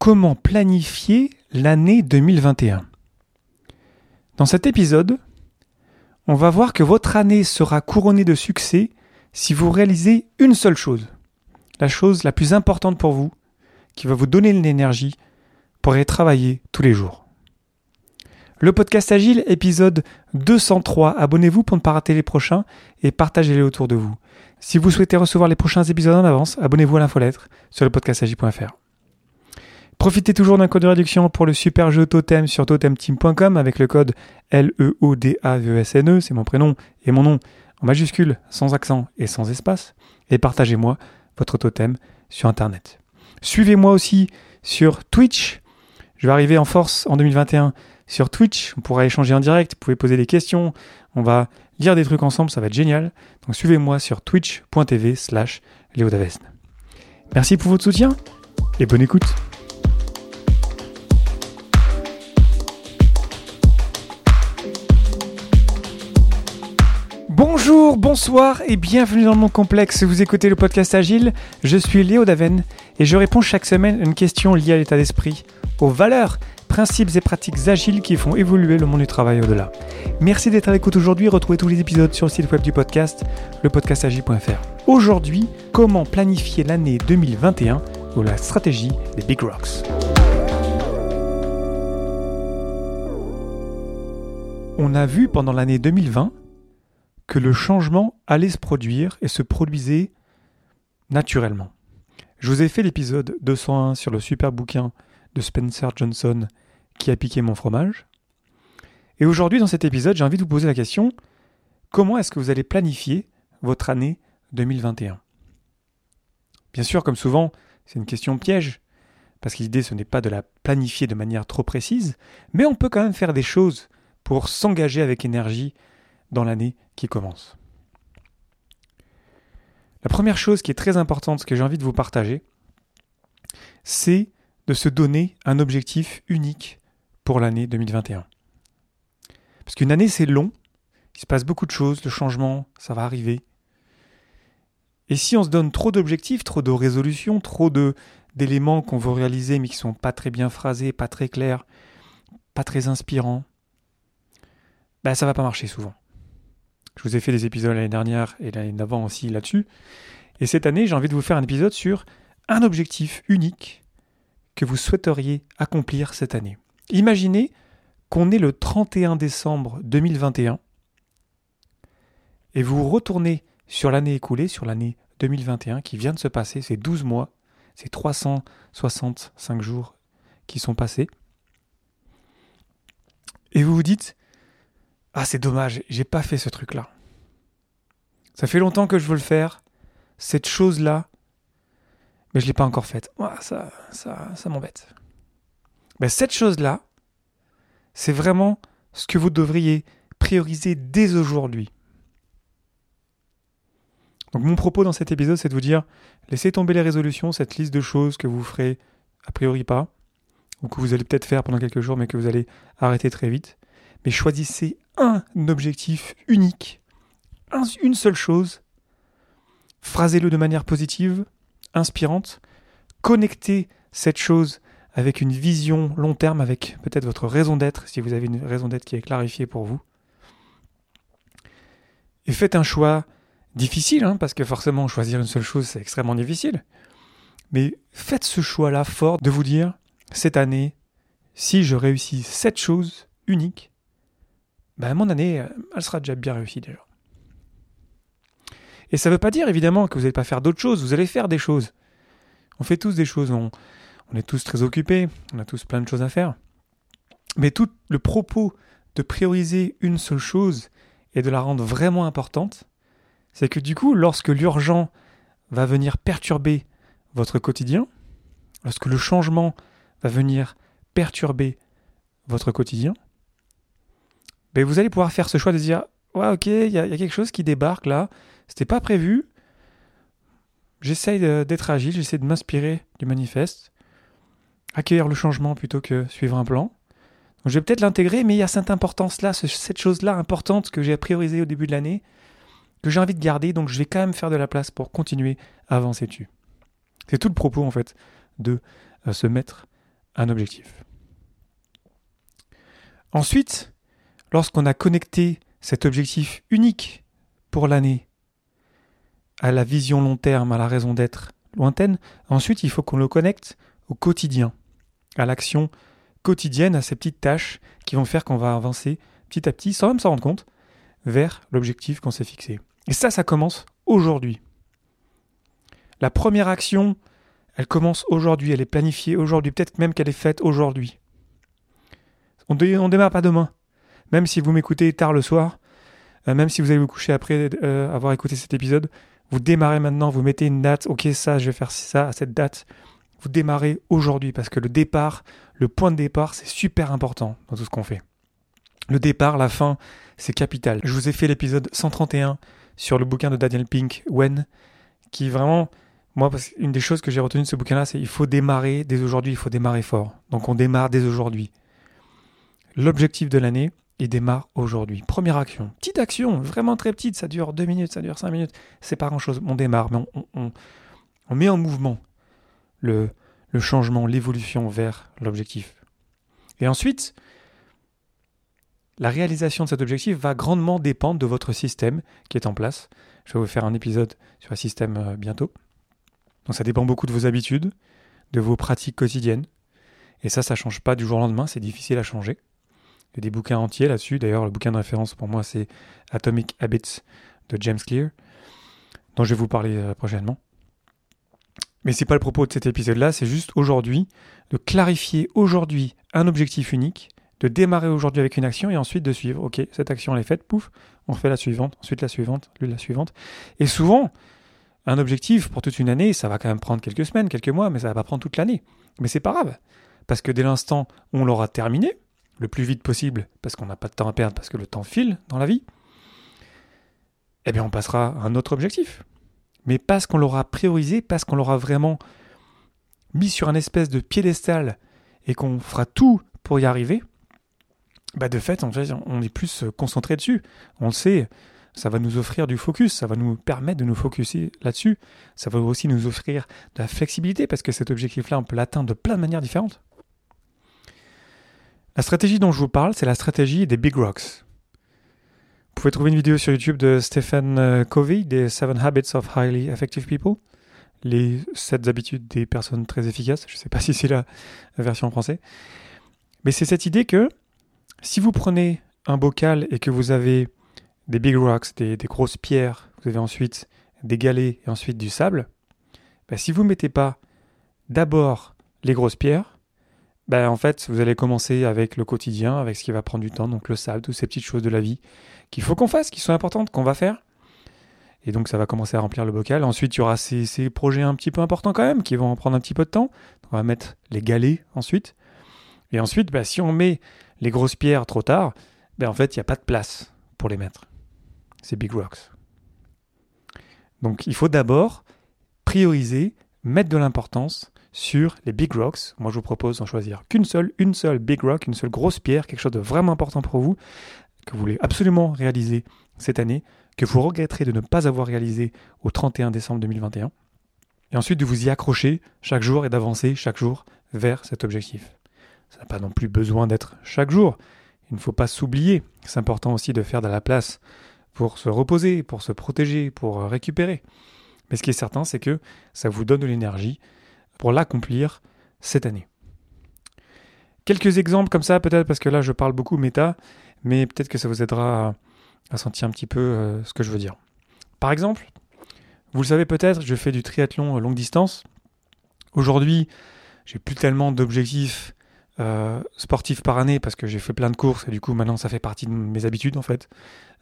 Comment planifier l'année 2021 Dans cet épisode, on va voir que votre année sera couronnée de succès si vous réalisez une seule chose, la chose la plus importante pour vous, qui va vous donner l'énergie pour y travailler tous les jours. Le podcast Agile, épisode 203. Abonnez-vous pour ne pas rater les prochains et partagez-les autour de vous. Si vous souhaitez recevoir les prochains épisodes en avance, abonnez-vous à l'infolettre sur le podcastagile.fr. Profitez toujours d'un code de réduction pour le super jeu Totem sur totemteam.com avec le code L-E-O-D-A-V-E-S-N-E, e. c'est mon prénom et mon nom en majuscule, sans accent et sans espace. Et partagez-moi votre totem sur Internet. Suivez-moi aussi sur Twitch. Je vais arriver en force en 2021 sur Twitch. On pourra échanger en direct. Vous pouvez poser des questions. On va lire des trucs ensemble. Ça va être génial. Donc suivez-moi sur twitch.tv slash Merci pour votre soutien et bonne écoute. Bonjour, bonsoir et bienvenue dans le monde complexe. Vous écoutez le podcast Agile. Je suis Léo Daven et je réponds chaque semaine à une question liée à l'état d'esprit, aux valeurs principes et pratiques agiles qui font évoluer le monde du travail au-delà. Merci d'être à l'écoute aujourd'hui. Retrouvez tous les épisodes sur le site web du podcast, lepodcastagile.fr. Aujourd'hui, comment planifier l'année 2021 ou la stratégie des Big Rocks? On a vu pendant l'année 2020 que le changement allait se produire et se produisait naturellement. Je vous ai fait l'épisode 201 sur le super bouquin de Spencer Johnson qui a piqué mon fromage. Et aujourd'hui, dans cet épisode, j'ai envie de vous poser la question comment est-ce que vous allez planifier votre année 2021 Bien sûr, comme souvent, c'est une question piège, parce que l'idée, ce n'est pas de la planifier de manière trop précise, mais on peut quand même faire des choses pour s'engager avec énergie dans l'année qui commence. La première chose qui est très importante, ce que j'ai envie de vous partager, c'est de se donner un objectif unique pour l'année 2021. Parce qu'une année, c'est long, il se passe beaucoup de choses, le changement, ça va arriver. Et si on se donne trop d'objectifs, trop de résolutions, trop d'éléments qu'on veut réaliser mais qui sont pas très bien phrasés, pas très clairs, pas très inspirants, ben ça va pas marcher souvent. Je vous ai fait des épisodes l'année dernière et l'année d'avant aussi là-dessus. Et cette année, j'ai envie de vous faire un épisode sur un objectif unique que vous souhaiteriez accomplir cette année. Imaginez qu'on est le 31 décembre 2021 et vous retournez sur l'année écoulée, sur l'année 2021 qui vient de se passer, c'est 12 mois, c'est 365 jours qui sont passés. Et vous vous dites Ah, c'est dommage, j'ai pas fait ce truc-là. Ça fait longtemps que je veux le faire. Cette chose-là, mais je ne l'ai pas encore faite. ça, ça, ça m'embête. Mais cette chose-là, c'est vraiment ce que vous devriez prioriser dès aujourd'hui. Donc mon propos dans cet épisode, c'est de vous dire, laissez tomber les résolutions, cette liste de choses que vous ferez a priori pas, ou que vous allez peut-être faire pendant quelques jours, mais que vous allez arrêter très vite. Mais choisissez un objectif unique, une seule chose, phrasez-le de manière positive, inspirante, connectez cette chose avec une vision long terme, avec peut-être votre raison d'être, si vous avez une raison d'être qui est clarifiée pour vous. Et faites un choix difficile, hein, parce que forcément choisir une seule chose, c'est extrêmement difficile. Mais faites ce choix-là fort de vous dire, cette année, si je réussis cette chose unique, ben mon année, elle sera déjà bien réussie déjà. Et ça ne veut pas dire évidemment que vous n'allez pas faire d'autres choses, vous allez faire des choses. On fait tous des choses, on, est tous très occupés, on a tous plein de choses à faire. Mais tout le propos de prioriser une seule chose et de la rendre vraiment importante, c'est que du coup, lorsque l'urgent va venir perturber votre quotidien, lorsque le changement va venir perturber votre quotidien, ben vous allez pouvoir faire ce choix de dire Ouais, ok, il y, a quelque chose qui débarque là, c'était pas prévu. J'essaye d'être agile, j'essaie de m'inspirer du manifeste, accueillir le changement plutôt que suivre un plan. Donc je vais peut-être l'intégrer, mais il y a cette importance-là, cette chose-là importante que j'ai priorisée au début de l'année, que j'ai envie de garder, donc je vais quand même faire de la place pour continuer à avancer dessus. C'est tout le propos en fait de euh, se mettre un objectif. Ensuite, lorsqu'on a connecté cet objectif unique pour l'année à la vision long terme, à la raison d'être lointaine, ensuite il faut qu'on le connecte au quotidien, à l'action quotidienne, à ces petites tâches qui vont faire qu'on va avancer petit à petit, sans même s'en rendre compte, vers l'objectif qu'on s'est fixé. Et ça, ça commence aujourd'hui. La première action, elle commence aujourd'hui, elle est planifiée aujourd'hui, peut-être même qu'elle est faite aujourd'hui. On ne démarre pas demain. Même si vous m'écoutez tard le soir, euh, même si vous allez vous coucher après euh, avoir écouté cet épisode, vous démarrez maintenant, vous mettez une date, ok ça, je vais faire ça à cette date. Vous démarrez aujourd'hui parce que le départ, le point de départ, c'est super important dans tout ce qu'on fait. Le départ, la fin, c'est capital. Je vous ai fait l'épisode 131 sur le bouquin de Daniel Pink, When, qui vraiment, moi, une des choses que j'ai retenues de ce bouquin-là, c'est il faut démarrer dès aujourd'hui, il faut démarrer fort. Donc on démarre dès aujourd'hui. L'objectif de l'année, il démarre aujourd'hui. Première action. Petite action, vraiment très petite, ça dure deux minutes, ça dure cinq minutes. C'est pas grand-chose. On démarre, mais on, met en mouvement le, le changement, l'évolution vers l'objectif. Et ensuite, la réalisation de cet objectif va grandement dépendre de votre système qui est en place. Je vais vous faire un épisode sur un système euh, bientôt. Donc ça dépend beaucoup de vos habitudes, de vos pratiques quotidiennes. Et ça, ça ne change pas du jour au lendemain, c'est difficile à changer. Il y a des bouquins entiers là-dessus. D'ailleurs, le bouquin de référence pour moi, c'est Atomic Habits de James Clear, dont je vais vous parler euh, prochainement. Mais c'est pas le propos de cet épisode-là, c'est juste aujourd'hui de clarifier aujourd'hui un objectif unique, de démarrer aujourd'hui avec une action et ensuite de suivre. Ok, cette action elle est faite, pouf, on fait la suivante, ensuite la suivante, la suivante. Et souvent, un objectif pour toute une année, ça va quand même prendre quelques semaines, quelques mois, mais ça va pas prendre toute l'année. Mais c'est pas grave, parce que dès l'instant où on l'aura terminé, le plus vite possible, parce qu'on n'a pas de temps à perdre, parce que le temps file dans la vie, eh bien on passera à un autre objectif. Mais parce qu'on l'aura priorisé, parce qu'on l'aura vraiment mis sur un espèce de piédestal et qu'on fera tout pour y arriver, bah de fait, en fait, on est plus concentré dessus. On le sait, ça va nous offrir du focus, ça va nous permettre de nous focuser là-dessus. Ça va aussi nous offrir de la flexibilité parce que cet objectif-là, on peut l'atteindre de plein de manières différentes. La stratégie dont je vous parle, c'est la stratégie des Big Rocks. Vous pouvez trouver une vidéo sur YouTube de Stephen euh, Covey, des Seven Habits of Highly Effective People, les 7 habitudes des personnes très efficaces. Je ne sais pas si c'est la version en français. Mais c'est cette idée que si vous prenez un bocal et que vous avez des big rocks, des, grosses pierres, vous avez ensuite des galets et ensuite du sable, ben si vous ne mettez pas d'abord les grosses pierres, ben, en fait, vous allez commencer avec le quotidien, avec ce qui va prendre du temps, donc le sable, toutes ces petites choses de la vie qu'il faut qu'on fasse, qui sont importantes, qu'on va faire. Et donc ça va commencer à remplir le bocal. Ensuite, il y aura ces, projets un petit peu importants quand même, qui vont en prendre un petit peu de temps. On va mettre les galets ensuite. Et ensuite, ben, si on met les grosses pierres trop tard, ben, en fait, il n'y a pas de place pour les mettre. C'est big rocks. Donc il faut d'abord prioriser, mettre de l'importance sur les big rocks. Moi, je vous propose d'en choisir qu'une seule, une seule big rock, une seule grosse pierre, quelque chose de vraiment important pour vous, que vous voulez absolument réaliser cette année, que vous regretterez de ne pas avoir réalisé au 31 décembre 2021, et ensuite de vous y accrocher chaque jour et d'avancer chaque jour vers cet objectif. Ça n'a pas non plus besoin d'être chaque jour. Il ne faut pas s'oublier. C'est important aussi de faire de la place pour se reposer, pour se protéger, pour récupérer. Mais ce qui est certain, c'est que ça vous donne de l'énergie pour l'accomplir cette année. Quelques exemples comme ça, peut-être parce que là je parle beaucoup méta, mais peut-être que ça vous aidera à, sentir un petit peu euh, ce que je veux dire. Par exemple, vous le savez peut-être, je fais du triathlon longue distance. Aujourd'hui, j'ai plus tellement d'objectifs euh, sportifs par année parce que j'ai fait plein de courses et du coup maintenant ça fait partie de mes habitudes en fait.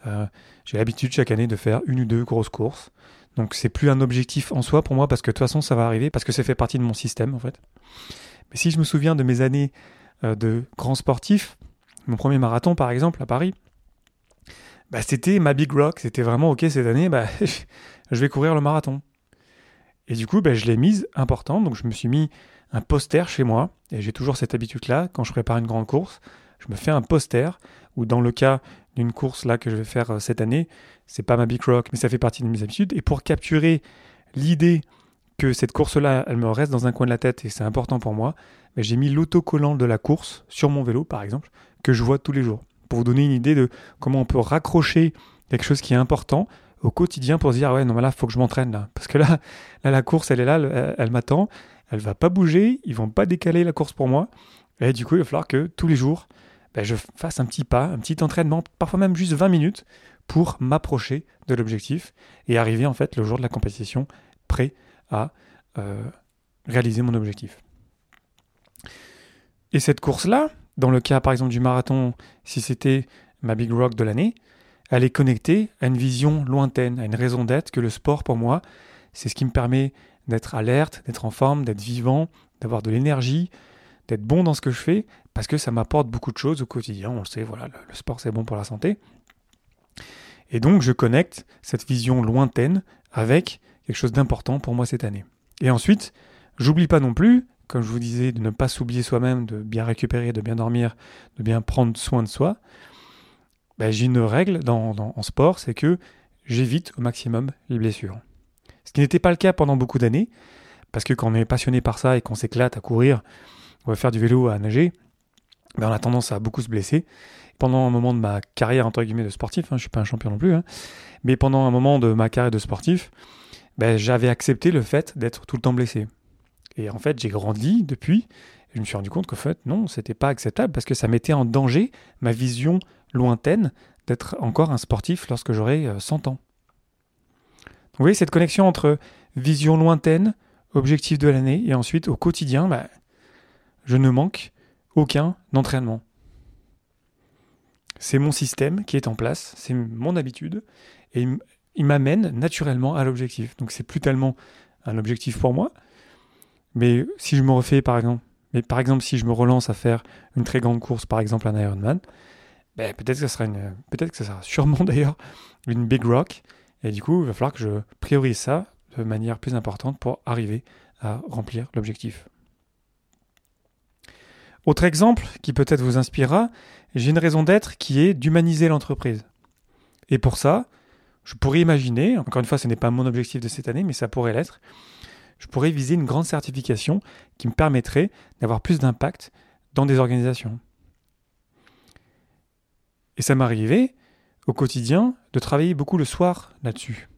Euh, j'ai l'habitude chaque année de faire une ou deux grosses courses. Donc c'est plus un objectif en soi pour moi parce que de toute façon ça va arriver parce que ça fait partie de mon système en fait. Mais si je me souviens de mes années euh, de grand sportif, mon premier marathon par exemple à Paris, bah, c'était ma big rock, c'était vraiment ok cette année, bah, je vais courir le marathon. Et du coup, bah, je l'ai mise importante, donc je me suis mis un poster chez moi, et j'ai toujours cette habitude-là, quand je prépare une grande course, je me fais un poster, ou dans le cas d'une course là que je vais faire euh, cette année, c'est pas ma big rock, mais ça fait partie de mes habitudes. Et pour capturer l'idée que cette course-là, elle me reste dans un coin de la tête et c'est important pour moi, mais j'ai mis l'autocollant de la course sur mon vélo, par exemple, que je vois tous les jours. Pour vous donner une idée de comment on peut raccrocher quelque chose qui est important au quotidien pour se dire, ouais, non, mais là, faut que je m'entraîne, là. Parce que là, là, la course, elle est là, elle, m'attend, elle va pas bouger, ils vont pas décaler la course pour moi. Et du coup, il va falloir que tous les jours, ben, je fasse un petit pas, un petit entraînement, parfois même juste 20 minutes, pour m'approcher de l'objectif et arriver en fait le jour de la compétition prêt à euh, réaliser mon objectif. Et cette course-là, dans le cas par exemple du marathon, si c'était ma big rock de l'année, elle est connectée à une vision lointaine, à une raison d'être que le sport pour moi, c'est ce qui me permet d'être alerte, d'être en forme, d'être vivant, d'avoir de l'énergie, d'être bon dans ce que je fais, parce que ça m'apporte beaucoup de choses au quotidien. On le sait, voilà, le sport c'est bon pour la santé. Et donc je connecte cette vision lointaine avec quelque chose d'important pour moi cette année. Et ensuite, j'oublie pas non plus, comme je vous disais, de ne pas s'oublier soi-même, de bien récupérer, de bien dormir, de bien prendre soin de soi. Ben, j'ai une règle dans, en sport, c'est que j'évite au maximum les blessures. Ce qui n'était pas le cas pendant beaucoup d'années, parce que quand on est passionné par ça et qu'on s'éclate à courir, on va faire du vélo, à nager, ben on a tendance à beaucoup se blesser. Pendant un moment de ma carrière, entre guillemets, de sportif, hein, je ne suis pas un champion non plus, hein, mais pendant un moment de ma carrière de sportif, ben, j'avais accepté le fait d'être tout le temps blessé. Et en fait, j'ai grandi depuis, et je me suis rendu compte qu'en fait, non, c'était pas acceptable parce que ça mettait en danger ma vision lointaine d'être encore un sportif lorsque j'aurai 100 euh, ans. Vous voyez cette connexion entre vision lointaine, objectif de l'année, et ensuite au quotidien, ben, je ne manque aucun entraînement. C'est mon système qui est en place, c'est mon habitude, et il m'amène naturellement à l'objectif. Donc c'est plus tellement un objectif pour moi, mais si je me refais par exemple, mais par exemple si je me relance à faire une très grande course, par exemple un Ironman, ben, peut-être que ça sera une, peut-être que ça sera sûrement d'ailleurs une big rock, et du coup il va falloir que je priorise ça de manière plus importante pour arriver à remplir l'objectif. Autre exemple qui peut-être vous inspirera, j'ai une raison d'être qui est d'humaniser l'entreprise. Et pour ça, je pourrais imaginer, encore une fois, ce n'est pas mon objectif de cette année, mais ça pourrait l'être, je pourrais viser une grande certification qui me permettrait d'avoir plus d'impact dans des organisations. Et ça m'arrivait au quotidien de travailler beaucoup le soir là-dessus.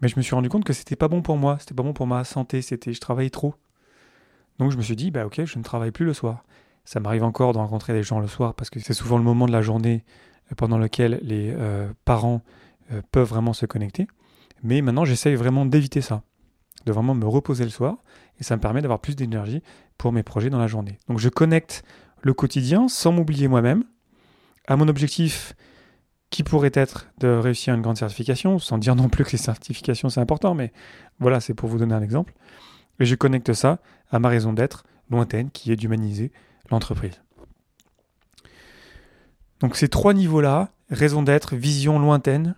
Mais je me suis rendu compte que c'était pas bon pour moi, c'était pas bon pour ma santé, c'était je travaillais trop. Donc je me suis dit bah OK, je ne travaille plus le soir. Ça m'arrive encore de rencontrer des gens le soir parce que c'est souvent le moment de la journée pendant lequel les euh, parents euh, peuvent vraiment se connecter. Mais maintenant, j'essaye vraiment d'éviter ça, de vraiment me reposer le soir, et ça me permet d'avoir plus d'énergie pour mes projets dans la journée. Donc je connecte le quotidien sans m'oublier moi-même à mon objectif qui pourrait être de réussir une grande certification, sans dire non plus que les certifications c'est important, mais voilà, c'est pour vous donner un exemple. Et je connecte ça à ma raison d'être lointaine qui est d'humaniser l'entreprise. Donc ces trois niveaux-là, raison d'être, vision lointaine,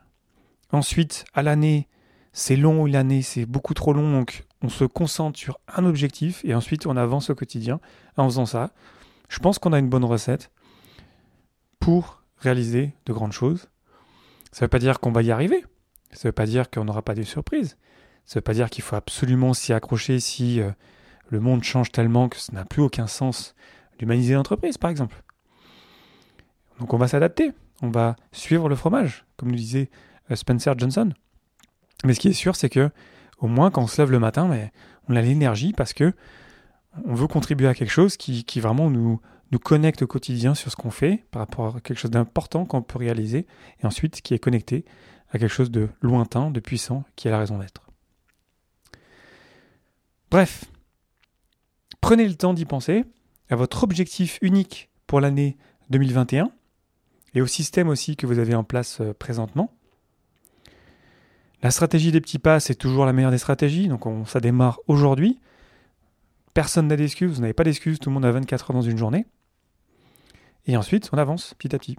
Ensuite, à l'année, c'est long, l'année, c'est beaucoup trop long, donc on se concentre sur un objectif et ensuite on avance au quotidien en faisant ça. Je pense qu'on a une bonne recette pour réaliser de grandes choses. Ça ne veut pas dire qu'on va y arriver. Ça ne veut pas dire qu'on n'aura pas de surprises. Ça ne veut pas dire qu'il faut absolument s'y accrocher si euh, le monde change tellement que ça n'a plus aucun sens d'humaniser l'entreprise, par exemple. Donc on va s'adapter. On va suivre le fromage, comme nous disait euh, Spencer Johnson. Mais ce qui est sûr, c'est que au moins quand on se lève le matin, mais on a l'énergie parce que on veut contribuer à quelque chose qui, vraiment nous, nous connecte au quotidien sur ce qu'on fait par rapport à quelque chose d'important qu'on peut réaliser et ensuite qui est connecté à quelque chose de lointain, de puissant, qui a la raison d'être. Bref, prenez le temps d'y penser à votre objectif unique pour l'année 2021 et au système aussi que vous avez en place euh, présentement. La stratégie des petits pas, c'est toujours la meilleure des stratégies. Donc on, ça démarre aujourd'hui. Personne n'a d'excuses, vous n'avez pas d'excuses, tout le monde a 24 heures dans une journée. Et ensuite, on avance petit à petit.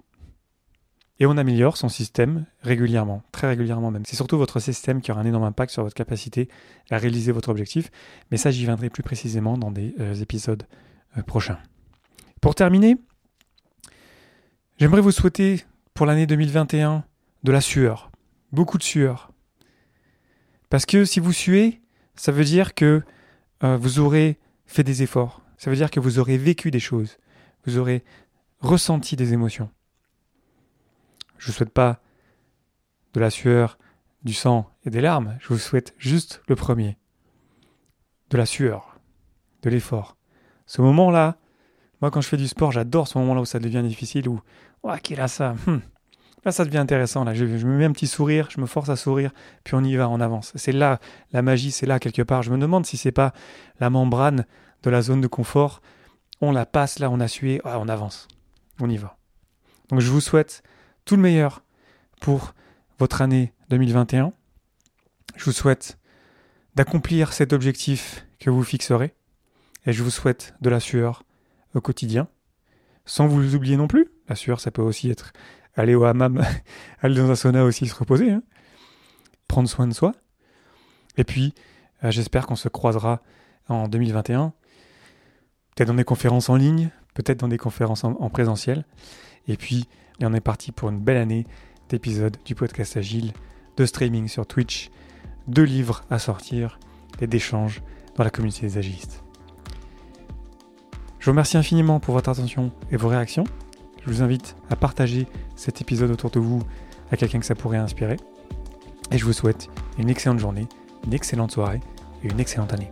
Et on améliore son système régulièrement, très régulièrement même. C'est surtout votre système qui aura un énorme impact sur votre capacité à réaliser votre objectif. Mais ça, j'y viendrai plus précisément dans des euh, épisodes euh, prochains. Pour terminer, j'aimerais vous souhaiter pour l'année 2021 de la sueur. Beaucoup de sueur. Parce que si vous suez, ça veut dire que euh, vous aurez fait des efforts. Ça veut dire que vous aurez vécu des choses. Vous aurez ressenti des émotions. Je ne vous souhaite pas de la sueur, du sang et des larmes. Je vous souhaite juste le premier. De la sueur, de l'effort. Ce moment-là, moi quand je fais du sport, j'adore ce moment-là où ça devient difficile, où, oh, qui là ça hum. Là, ça devient intéressant. Là, je, me mets un petit sourire, je me force à sourire, puis on y va, on avance. C'est là la magie, c'est là quelque part. Je me demande si c'est pas la membrane de la zone de confort. On la passe, là, on a sué, on avance, on y va. Donc, je vous souhaite tout le meilleur pour votre année 2021. Je vous souhaite d'accomplir cet objectif que vous fixerez, et je vous souhaite de la sueur au quotidien, sans vous oublier non plus. La sueur, ça peut aussi être aller au hammam, aller dans un sauna aussi, se reposer, hein. prendre soin de soi. Et puis, euh, j'espère qu'on se croisera en 2021, peut-être dans des conférences en ligne, peut-être dans des conférences en, présentiel. Et puis, on est parti pour une belle année d'épisodes du podcast Agile, de streaming sur Twitch, de livres à sortir et d'échanges dans la communauté des agilistes. Je vous remercie infiniment pour votre attention et vos réactions. Je vous invite à partager cet épisode autour de vous à quelqu'un que ça pourrait inspirer. Et je vous souhaite une excellente journée, une excellente soirée et une excellente année.